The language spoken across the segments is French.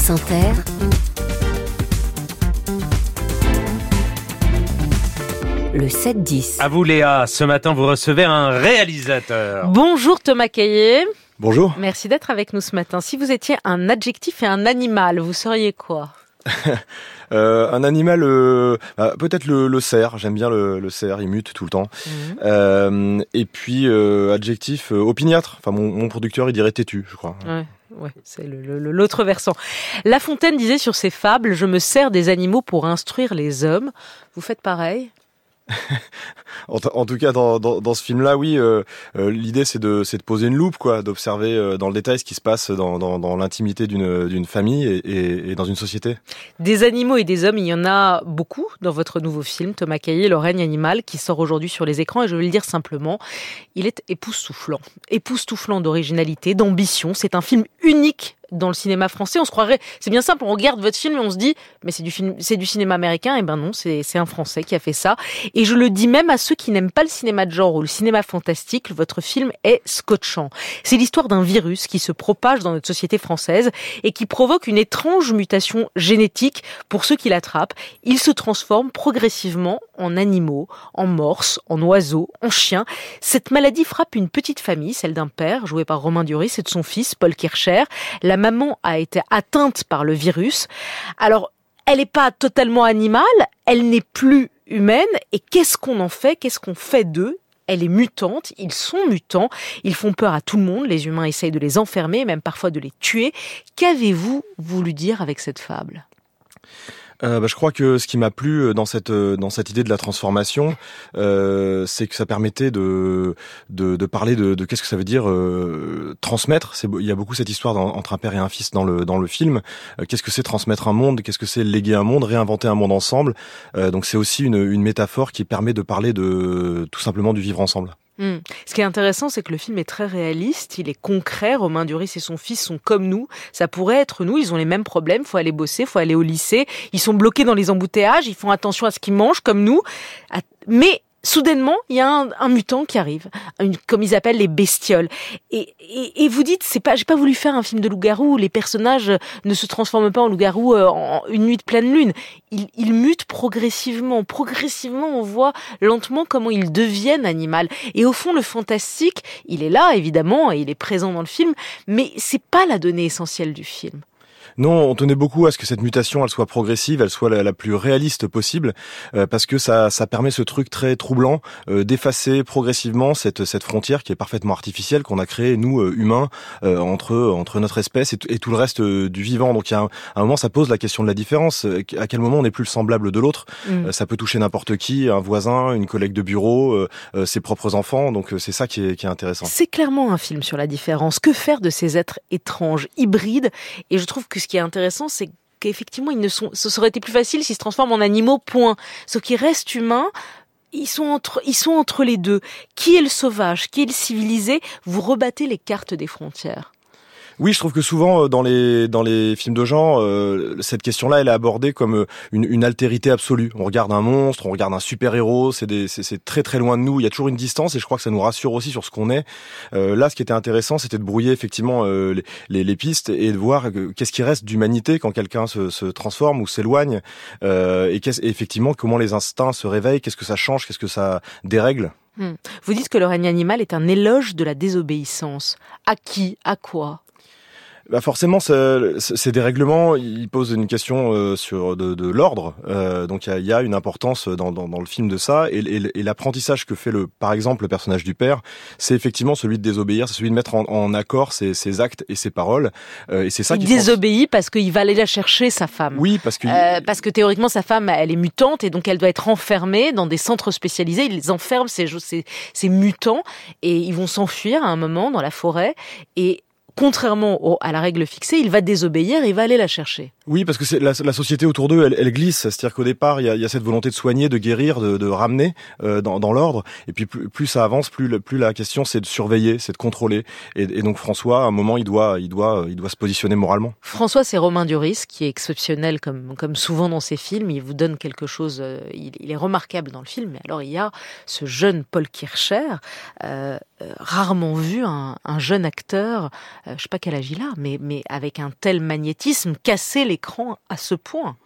France Inter, le 7-10. À vous Léa, ce matin vous recevez un réalisateur. Bonjour Thomas Caillé. Bonjour. Merci d'être avec nous ce matin. Si vous étiez un adjectif et un animal, vous seriez quoi euh, un animal, euh, bah, peut-être le, le, cerf. J'aime bien le, le, cerf, il mute tout le temps. Mmh. Euh, et puis euh, adjectif opiniâtre. Enfin, mon, mon, producteur, il dirait têtu, je crois. Ouais. Ouais, c'est l'autre versant. La Fontaine disait sur ses fables Je me sers des animaux pour instruire les hommes. Vous faites pareil? En, tout cas, dans, dans, ce film-là, oui, euh, euh, l'idée c'est de, de poser une loupe, quoi, d'observer euh, dans le détail ce qui se passe dans, dans, l'intimité d'une famille et, dans une société. Des animaux et des hommes, il y en a beaucoup dans votre nouveau film, Thomas Caillé, Le règne animal, qui sort aujourd'hui sur les écrans. Et je vais le dire simplement, il est époustouflant, époustouflant d'originalité, d'ambition. C'est un film unique dans le cinéma français. On se croirait, c'est bien simple, on regarde votre film et on se dit, mais c'est du film, c'est du cinéma américain. Et ben non, c'est un Français qui a fait ça. Et je le dis même à ceux qui n'aiment pas le cinéma de genre ou le cinéma fantastique, votre film est scotchant. C'est l'histoire d'un virus qui se propage dans notre société française et qui provoque une étrange mutation génétique pour ceux qui l'attrapent. Il se transforme progressivement en animaux, en morses, en oiseaux, en chiens. Cette maladie frappe une petite famille, celle d'un père, joué par Romain Duris, et de son fils, Paul Kircher. Maman a été atteinte par le virus. Alors, elle n'est pas totalement animale, elle n'est plus humaine. Et qu'est-ce qu'on en fait? Qu'est-ce qu'on fait d'eux? Elle est mutante, ils sont mutants, ils font peur à tout le monde, les humains essayent de les enfermer, même parfois de les tuer. Qu'avez-vous voulu dire avec cette fable? Euh, bah, je crois que ce qui m'a plu euh, dans cette euh, dans cette idée de la transformation, euh, c'est que ça permettait de de, de parler de, de qu'est-ce que ça veut dire euh, transmettre. Il y a beaucoup cette histoire entre un père et un fils dans le dans le film. qu'est-ce que c'est transmettre un monde? Qu'est-ce que c'est léguer un monde, réinventer un monde ensemble? Donc c'est aussi une, une métaphore qui permet de parler de tout simplement du vivre ensemble. Hmm. Ce qui est intéressant, c'est que le film est très réaliste, il est concret. Romain Duris et son fils sont comme nous. Ça pourrait être nous, ils ont les mêmes problèmes. Faut aller bosser, faut aller au lycée. Ils sont bloqués dans les embouteillages, ils font attention à ce qu'ils mangent comme nous. Mais soudainement, il y a un, mutant qui arrive, une, comme ils appellent les bestioles. Et, et, et vous dites, c'est pas, j'ai pas voulu faire un film de loup-garou où les personnages ne se transforment pas en loup-garou euh, en une nuit de pleine lune. Ils, ils mutent progressivement. Progressivement, on voit lentement comment ils deviennent animal. Et au fond, le fantastique, il est là, évidemment, et il est présent dans le film, mais c'est pas la donnée essentielle du film. Non, on tenait beaucoup à ce que cette mutation, elle soit progressive, elle soit la, la plus réaliste possible, euh, parce que ça, ça permet ce truc très troublant euh, d'effacer progressivement cette, cette frontière qui est parfaitement artificielle qu'on a créée nous euh, humains euh, entre entre notre espèce et, et, tout le reste euh, du vivant. Donc il y a un, un, moment, ça pose la question de la différence. À quel moment on n'est plus le semblable de l'autre mmh. Ça peut toucher n'importe qui, un voisin, une collègue de bureau, ses propres enfants. Donc c'est ça qui est, qui est intéressant. C'est clairement un film sur la différence. Que faire de ces êtres étranges, hybrides? Et je trouve que ce qui est intéressant, c'est qu'effectivement, ils ne sont, ce serait été plus facile s'ils se transforment en animaux, point. Sauf qu'ils restent humains, ils sont entre, ils sont entre les deux. Qui est le sauvage? Qui est le civilisé? Vous rebattez les cartes des frontières. Oui, je trouve que souvent euh, dans les dans les films de genre, euh, cette question-là, elle est abordée comme euh, une, une, altérité absolue. On regarde un monstre, on regarde un super héros, c'est c'est très très loin de nous. Il y a toujours une distance et je crois que ça nous rassure aussi sur ce qu'on est. Euh, là, ce qui était intéressant, c'était de brouiller effectivement euh, les, les, pistes et de voir qu'est-ce qui reste d'humanité quand quelqu'un se, se, transforme ou s'éloigne et, et effectivement comment les instincts se réveillent, qu'est-ce que ça change, qu'est-ce que ça dérègle. Hmm. Vous dites que le règne animal est un éloge de la désobéissance. À qui? À quoi? Bah forcément, ces dérèglements, ils posent une question euh, sur de, de l'ordre. Euh, donc il y, y a, une importance dans, dans, dans, le film de ça, et, et, et l'apprentissage que fait le, par exemple, le personnage du père, c'est effectivement celui de désobéir, c'est celui de mettre en, en accord ses, ses, actes et ses paroles. Euh, et c'est ça. Il désobéit parce qu'il va aller la chercher sa femme. Oui, parce que euh, parce que théoriquement sa femme, elle est mutante et donc elle doit être enfermée dans des centres spécialisés. Il les enferme ces, ces, ces mutants et ils vont s'enfuir à un moment dans la forêt et contrairement au, à la règle fixée, il va désobéir et il va aller la chercher. Oui, parce que c'est la, la, société autour d'eux, elle, elle, glisse. C'est-à-dire qu'au départ, il y, a, il y, a, cette volonté de soigner, de guérir, de, de ramener euh, dans, dans l'ordre. Et puis plus, plus, ça avance, plus, plus la question c'est de surveiller, c'est de contrôler. Et, et, donc François, à un moment, il doit, il doit, il doit se positionner moralement. François, c'est Romain Duris qui est exceptionnel comme, comme souvent dans ses films. Il vous donne quelque chose. Euh, il, il, est remarquable dans le film. Mais alors il y a ce jeune Paul Kircher. Euh, rarement vu un, jeune acteur, je sais pas quel âge il mais, mais avec un tel magnétisme, casser l'écran à ce point.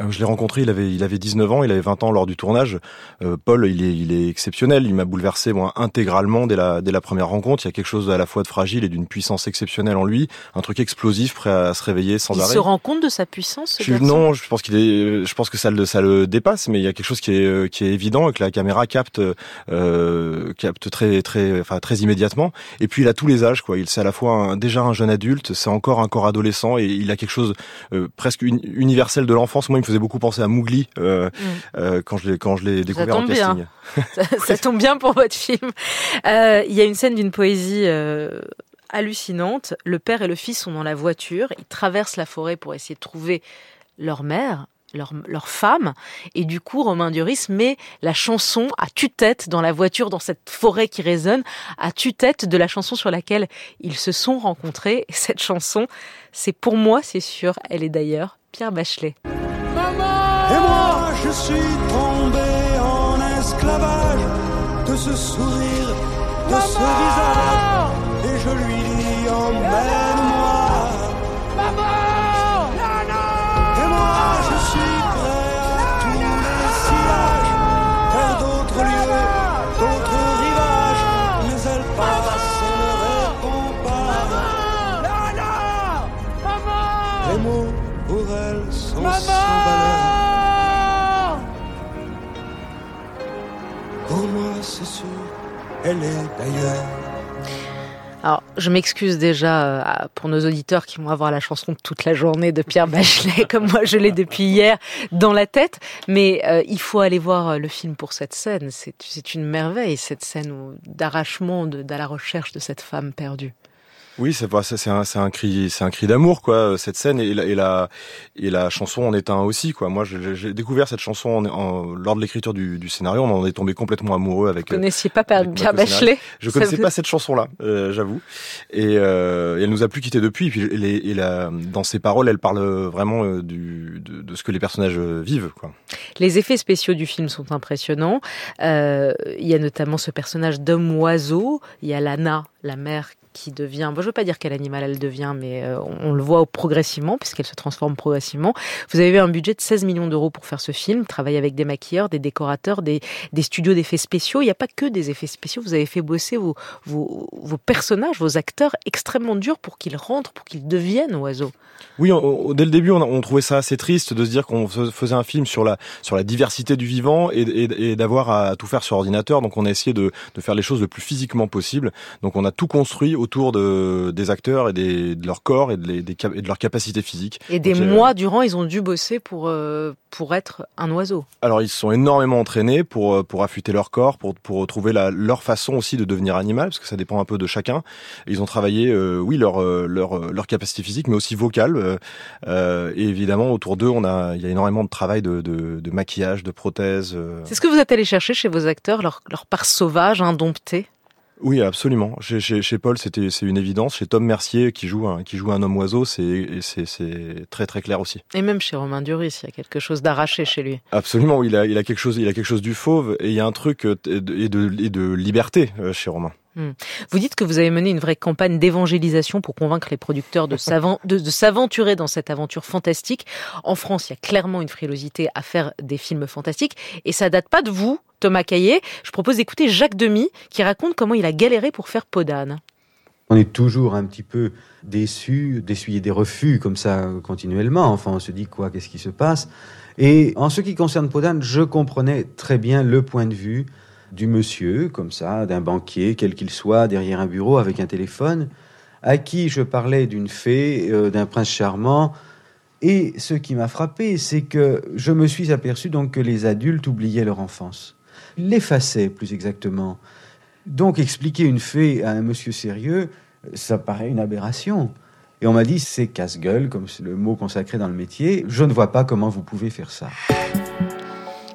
Euh, je l'ai rencontré, il avait, il avait 19 ans, il avait 20 ans lors du tournage. Euh, Paul, il est, il est exceptionnel, il m'a bouleversé moi intégralement dès la, dès la première rencontre. Il y a quelque chose à la fois de fragile et d'une puissance exceptionnelle en lui, un truc explosif, prêt à se réveiller sans arrêt. Il se rend compte de sa puissance. Ce je, non, je pense qu'il est, je pense que ça le, ça le dépasse, mais il y a quelque chose qui est, qui est évident et que la caméra capte, euh, capte très, très, enfin très immédiatement. Et puis il a tous les âges, quoi. Il c'est à la fois déjà un jeune adulte, c'est encore un corps adolescent et il a quelque chose euh, presque universel de l'enfance. Moi, me faisait beaucoup penser à Mowgli euh, mm. euh, quand je l'ai quand je l'ai découvert en casting. ça, tombe bien pour votre film. Euh, il y a une scène d'une poésie hallucinante. Le père et le fils sont dans la voiture. Ils traversent la forêt pour essayer de trouver leur mère. Leur, leur, femme. Et du coup, Romain Duris met la chanson à tue-tête dans la voiture, dans cette forêt qui résonne, à tue-tête de la chanson sur laquelle ils se sont rencontrés. Et cette chanson, c'est pour moi, c'est sûr, elle est d'ailleurs Pierre Bachelet. Je suis tombé en esclavage de ce sourire, de ce visage. Et je lui dis, emmène-moi. Elle est. Alors, je m'excuse déjà euh, pour nos auditeurs qui vont avoir la chanson toute la journée de Pierre Bachelet, comme moi je l'ai depuis hier dans la tête, mais euh, il faut aller voir euh, le film pour cette scène. C'est une merveille, cette scène d'arrachement, de, de la recherche de cette femme perdue. Oui, c'est c'est un, un cri, c'est un cri d'amour quoi. Cette scène et la, et la et la chanson en est un aussi quoi. Moi, j'ai découvert cette chanson en, lors de l'écriture du, du, scénario. On en est tombé complètement amoureux avec. Vous connaissiez pas Pierre Bachelet? Je connaissais pas cette chanson-là, euh, j'avoue. Et, euh, et, elle nous a plus quitté depuis. Et puis, et, et la, dans ses paroles, elle parle vraiment euh, du, de, de, ce que les personnages vivent quoi. Les effets spéciaux du film sont impressionnants. Euh, il y a notamment ce personnage d'homme oiseau. Il y a Lana, la mère qui devient, bon, je veux pas dire quel animal elle devient, mais euh, on, le voit progressivement puisqu'elle se transforme progressivement. Vous avez eu un budget de 16 millions d'euros pour faire ce film, travailler avec des maquilleurs, des décorateurs, des, studios d'effets spéciaux. Il n'y a pas que des effets spéciaux. Vous avez fait bosser vos, personnages, vos acteurs extrêmement durs pour qu'ils rentrent, pour qu'ils deviennent oiseaux. Oui, dès le début, on, trouvait ça assez triste de se dire qu'on faisait un film sur la sur la diversité du vivant et, d'avoir à tout faire sur ordinateur. Donc, on a essayé de faire les choses le plus physiquement possible. Donc, on a tout construit autour de, des acteurs et des, de leur corps et de, les, des, et de leur capacité physique. Et des mois durant, ils ont dû bosser pour, euh, pour être un oiseau. Alors, ils se sont énormément entraînés pour, euh, pour affûter leur corps, pour, pour trouver la, leur façon aussi de devenir animal, parce que ça dépend un peu de chacun. ils ont travaillé, euh, oui, leur, leur, leur capacité physique, mais aussi vocale. Euh, et évidemment, autour d'eux, on a, il y a énormément de travail de, de, de maquillage, de prothèses. C'est ce que vous êtes allé chercher chez vos acteurs, leur, leur part sauvage, indomptée? Oui, absolument. Chez, chez, chez Paul, c'était c'est une évidence. Chez Tom Mercier, qui joue un, qui joue un homme oiseau, c'est c'est très très clair aussi. Et même chez Romain Duris, il y a quelque chose d'arraché chez lui. Absolument, il a il a quelque chose il a quelque chose du fauve et il y a un truc euh, et de, et de liberté euh, chez Romain. Hmm. Vous dites que vous avez mené une vraie campagne d'évangélisation pour convaincre les producteurs de s'aventurer dans cette aventure fantastique. En France, il y a clairement une frilosité à faire des films fantastiques et ça date pas de vous, Thomas Caillé. Je propose d'écouter Jacques Demy qui raconte comment il a galéré pour faire Podane. On est toujours un petit peu déçu, d'essuyer des refus comme ça continuellement. Enfin, on se dit quoi, qu'est-ce qui se passe? Et en ce qui concerne Podane, je comprenais très bien le point de vue du monsieur, comme ça, d'un banquier, quel qu'il soit, derrière un bureau avec un téléphone, à qui je parlais d'une fée, euh, d'un prince charmant. Et ce qui m'a frappé, c'est que je me suis aperçu donc que les adultes oubliaient leur enfance, l'effaçaient plus exactement. Donc expliquer une fée à un monsieur sérieux, ça paraît une aberration. Et on m'a dit c'est casse-gueule, comme c'est le mot consacré dans le métier. Je ne vois pas comment vous pouvez faire ça.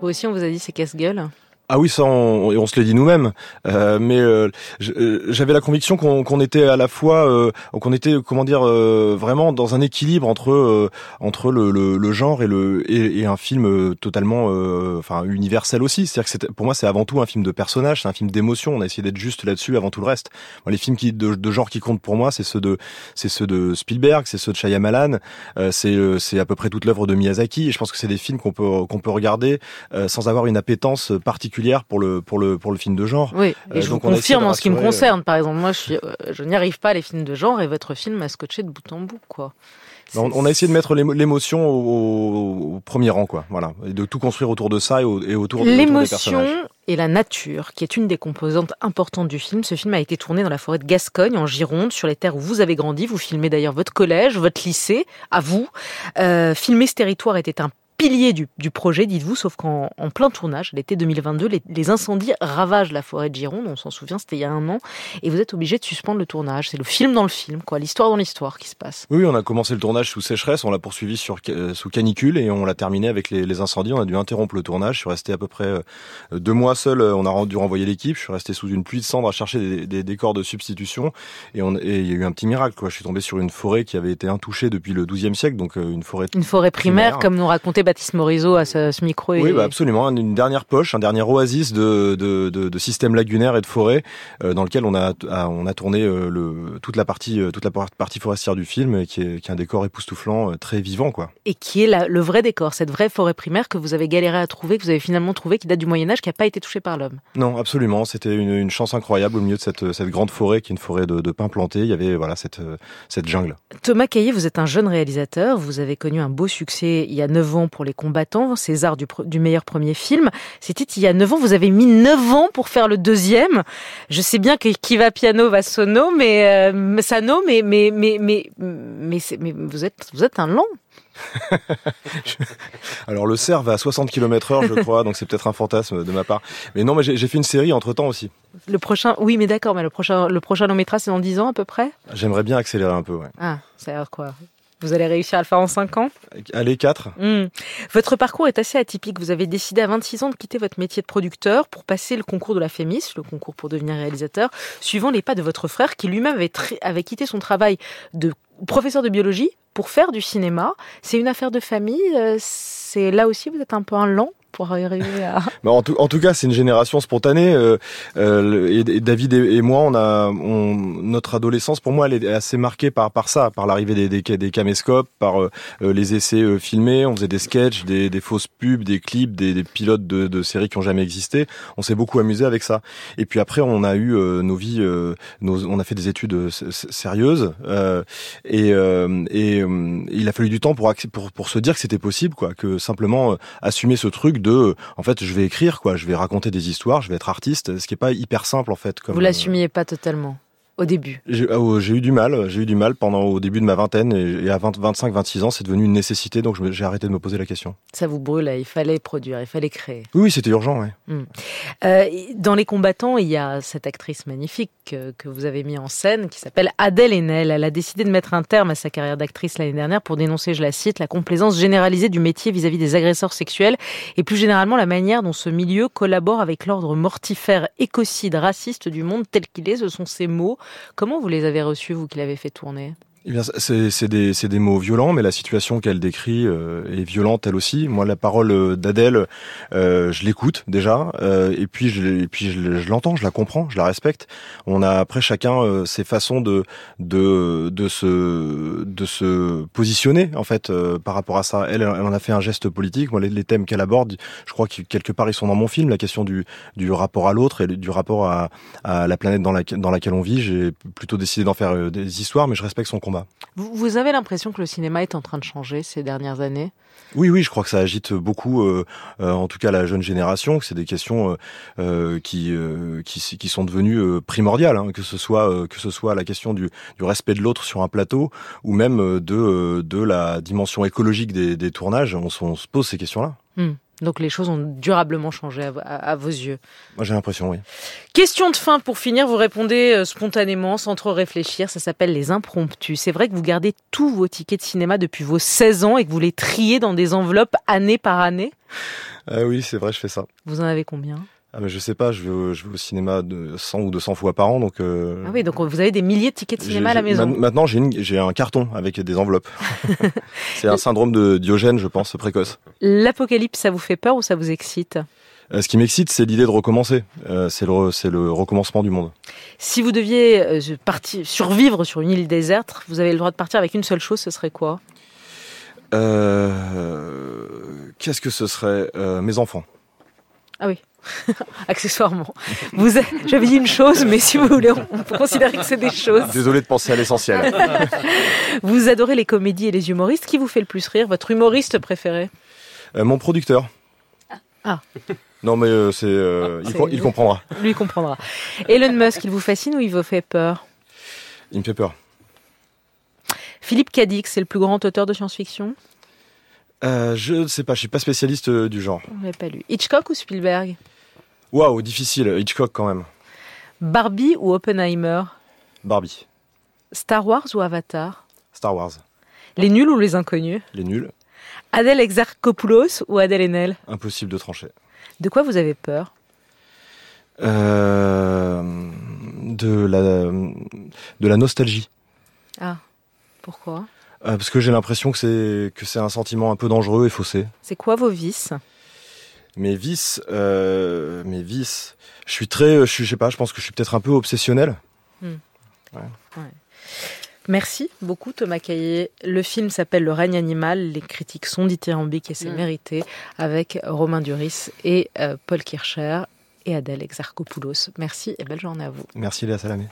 Vous aussi, on vous a dit c'est casse-gueule Ah oui, ça, on, on se l'est dit nous-mêmes. Euh, mais euh, j'avais la conviction qu'on qu'on était à la fois, euh, qu'on était, comment dire, euh, vraiment dans un équilibre entre euh, entre le, le, le, genre et le et, et un film totalement, enfin universel aussi. C'est-à-dire que pour moi, c'est avant tout un film de personnage, c'est un film d'émotion. On a essayé d'être juste là-dessus avant tout le reste. Moi, les films qui de, de, genre qui comptent pour moi, c'est ceux de c'est ceux de Spielberg, c'est ceux de Shyamalan, c'est c'est à peu près toute l'œuvre de Miyazaki. Et je pense que c'est des films qu'on peut qu'on peut regarder sans avoir une appétence particulière pour le pour le pour le film de genre. Oui, et euh, je vous confirme en ce qui me concerne. Par exemple, moi, je, suis, euh, je n'y arrive pas à les films de genre et votre film m'a scotché de bout en bout, quoi. On, a essayé de mettre l'émotion au, premier rang, quoi. Voilà, et de tout construire autour de ça et, autour, de l'émotion et la nature, qui est une des composantes importantes du film. Ce film a été tourné dans la forêt de Gascogne, en Gironde, sur les terres où vous avez grandi. Vous filmez d'ailleurs votre collège, votre lycée, à vous. Euh, filmer ce territoire était un pilier du, projet, dites-vous, sauf qu'en plein tournage, l'été 2022, les, incendies ravagent la forêt de Gironde, on s'en souvient, c'était il y a un an, et vous êtes obligé de suspendre le tournage. C'est le film dans le film, quoi, l'histoire dans l'histoire qui se passe. Oui, on a commencé le tournage sous sécheresse, on l'a poursuivi sur, euh, sous canicule et on l'a terminé avec les, incendies. On a dû interrompre le tournage. Je suis resté à peu près euh, deux mois seul. Euh, on a dû renvoyer l'équipe. Je suis resté sous une pluie de cendres à chercher des, décors de substitution et, on, il y a eu un petit miracle. Quoi. Je suis tombé sur une forêt qui avait été intouchée depuis le XIIe siècle, donc une forêt une forêt primaire, comme nous racontait Baptiste Morisot à ce, micro. Oui, bah absolument. Une dernière poche, un dernier oasis de, de, de, de système lagunaire et de forêt euh, dans lequel on a, on a tourné euh, le, toute la partie euh, toute la partie forestière du film, qui est, qui est un décor époustouflant, très vivant, quoi. Et qui est la, le vrai décor, cette vraie forêt primaire que vous avez galéré à trouver, que vous avez finalement trouvé, qui date du Moyen Âge, qui n'a pas été touchée par l'homme. Non, absolument. C'était une, une, chance incroyable au milieu de cette, cette grande forêt, qui est une forêt de, de pins plantés. Il y avait voilà cette, cette jungle. Thomas Caillé, vous êtes un jeune réalisateur. Vous avez connu un beau succès il y a 9 ans pour Les Combattants. César du, du meilleur premier film. C'était il y a 9 ans. Vous avez mis 9 ans pour faire le deuxième. Je sais bien que qui va piano va sono, mais euh, sano, mais mais mais mais mais, mais vous êtes vous êtes un long. Alors le cerf va à 60 km heure, je crois, donc c'est peut-être un fantasme de ma part. Mais non, mais j'ai fait une série entre temps aussi. Le prochain, oui, mais d'accord, mais le prochain, le prochain long métrage, c'est dans 10 ans à peu près? J'aimerais bien accélérer un peu, ouais. Ah, ça a l'air quoi? Vous allez réussir à le faire en 5 ans Allez, 4. Hmm. Votre parcours est assez atypique. Vous avez décidé à 26 ans de quitter votre métier de producteur pour passer le concours de la FEMIS, le concours pour devenir réalisateur, suivant les pas de votre frère qui lui-même avait, avait quitté son travail de professeur de biologie pour faire du cinéma. C'est une affaire de famille. Euh, c'est là aussi, vous êtes un peu un lent en, tout, cas, c'est une génération spontanée. Euh, euh, et, David et, moi, on a on, notre adolescence. Pour moi, elle est assez marquée par par ça, par l'arrivée des, des, des caméscopes, par euh, les essais euh, filmés. On faisait des sketchs, des, des fausses pubs, des clips, des, des pilotes de, de, séries qui ont jamais existé. On s'est beaucoup amusé avec ça. Et puis après, on a eu nos vies. Nos, on a fait des études sérieuses. et, et il a fallu du temps pour pour pour se dire que c'était possible, quoi, que simplement assumer ce truc de, en fait, je vais écrire quoi, je vais raconter des histoires, je vais être artiste, ce qui est pas hyper simple en fait. Comme, Vous l'assumiez pas totalement au début ah, J'ai eu du mal, j'ai eu du mal pendant au début de ma vingtaine et, à 25, 26 ans, c'est devenu une nécessité, donc j'ai arrêté de me poser la question. Ça vous brûle, il fallait produire, il fallait créer. Oui, c'était urgent, oui. Hmm. Euh, dans Les Combattants, il y a cette actrice magnifique que, vous avez mis en scène qui s'appelle Adèle Haenel. Elle a décidé de mettre un terme à sa carrière d'actrice l'année dernière pour dénoncer, je la cite, la complaisance généralisée du métier vis-à-vis -vis des agresseurs sexuels et plus généralement la manière dont ce milieu collabore avec l'ordre mortifère, écocide, raciste du monde tel qu'il est. Ce sont ces mots. Comment vous les avez reçu, vous qui l'avez fait tourner? Eh bien, c'est des, des, mots violents, mais la situation qu'elle décrit euh, est violente elle aussi. Moi, la parole euh, d'Adèle, euh, je l'écoute déjà, euh, et puis je, l'entends, je la comprends, je la respecte. On a après chacun ses façons de de de se de se positionner en fait par rapport à ça. Elle, elle en a fait un geste politique. Moi, les, les thèmes qu'elle aborde, je crois que quelque part ils sont dans mon film. La question du du rapport à l'autre et du rapport à, à la planète dans, la, dans laquelle on vit. J'ai plutôt décidé d'en faire des histoires, mais je respecte son combat. Vous, avez l'impression que le cinéma est en train de changer ces dernières années? Oui, oui, je crois que ça agite beaucoup, euh, euh, en tout cas la jeune génération, que c'est des questions euh, qui, qui, qui sont devenues primordiales, hein, que ce soit que ce soit la question du, du respect de l'autre sur un plateau, ou même de de la dimension écologique des, des tournages. On, on, se pose ces questions-là. Hmm. Donc les choses ont durablement changé à, vos yeux. Moi j'ai l'impression, oui. Question de fin pour finir, vous répondez euh, spontanément, sans trop réfléchir, ça s'appelle les impromptus. C'est vrai que vous gardez tous vos tickets de cinéma depuis vos 16 ans et que vous les triez dans des enveloppes année par année? Euh, Oui, c'est vrai, je fais ça. Vous en avez combien? Ah mais je sais pas, je vais, au- je vais au cinéma de 100 ou 200 fois par an, donc. euh, Ah oui, donc vous avez des milliers de tickets de cinéma à la maison. ma- Maintenant, j'ai un carton avec des enveloppes. C'est un syndrome de Diogène, je pense, précoce. L'apocalypse, ça vous fait peur ou ça vous excite? Euh, ce qui m'excite, c'est l'idée de recommencer. Euh, c'est le, c'est le recommencement du monde. Si vous deviez partir, survivre sur une île déserte, vous avez le droit de partir avec une seule chose, ce serait quoi? Qu'est-ce que ce serait? Mes enfants. Accessoirement. Vous, j'avais dit une chose, mais si vous voulez, on peut considérer que c'est des choses. Désolé de penser à l'essentiel. Vous adorez les comédies et les humoristes. Qui vous fait le plus rire? Votre humoriste préféré? Euh, mon producteur. Ah. Non mais euh, c'est, euh, il comprendra. Lui comprendra. Elon Musk, il vous fascine ou il vous fait peur? Il me fait peur. Philippe Cadix, c'est le plus grand auteur de science-fiction? Euh, je ne sais pas, je suis pas spécialiste euh, du genre. On l'a pas lu. Hitchcock ou Spielberg? Waouh, difficile. Hitchcock quand même. Barbie ou Oppenheimer? Barbie. Star Wars ou Avatar? Star Wars. Les nuls ou les inconnus? Les nuls. Adèle Exarchopoulos ou Adèle Haenel? Impossible de trancher. De quoi vous avez peur? Euh, de la de la nostalgie. Ah, pourquoi? Euh, parce que j'ai l'impression que c'est que c'est un sentiment un peu dangereux et faussé. C'est quoi vos vices? Mes vices, euh, mes vices. Je suis très, je suis, je sais pas, je pense que je suis peut-être un peu obsessionnel. Merci beaucoup Thomas Caillé. Le film s'appelle Le règne animal. Les critiques sont dithyrambiques et c'est Mm. mérité avec Romain Duris et euh, Paul Kircher et Adèle Exarchopoulos. Merci et belle journée à vous. Merci Léa Salamé.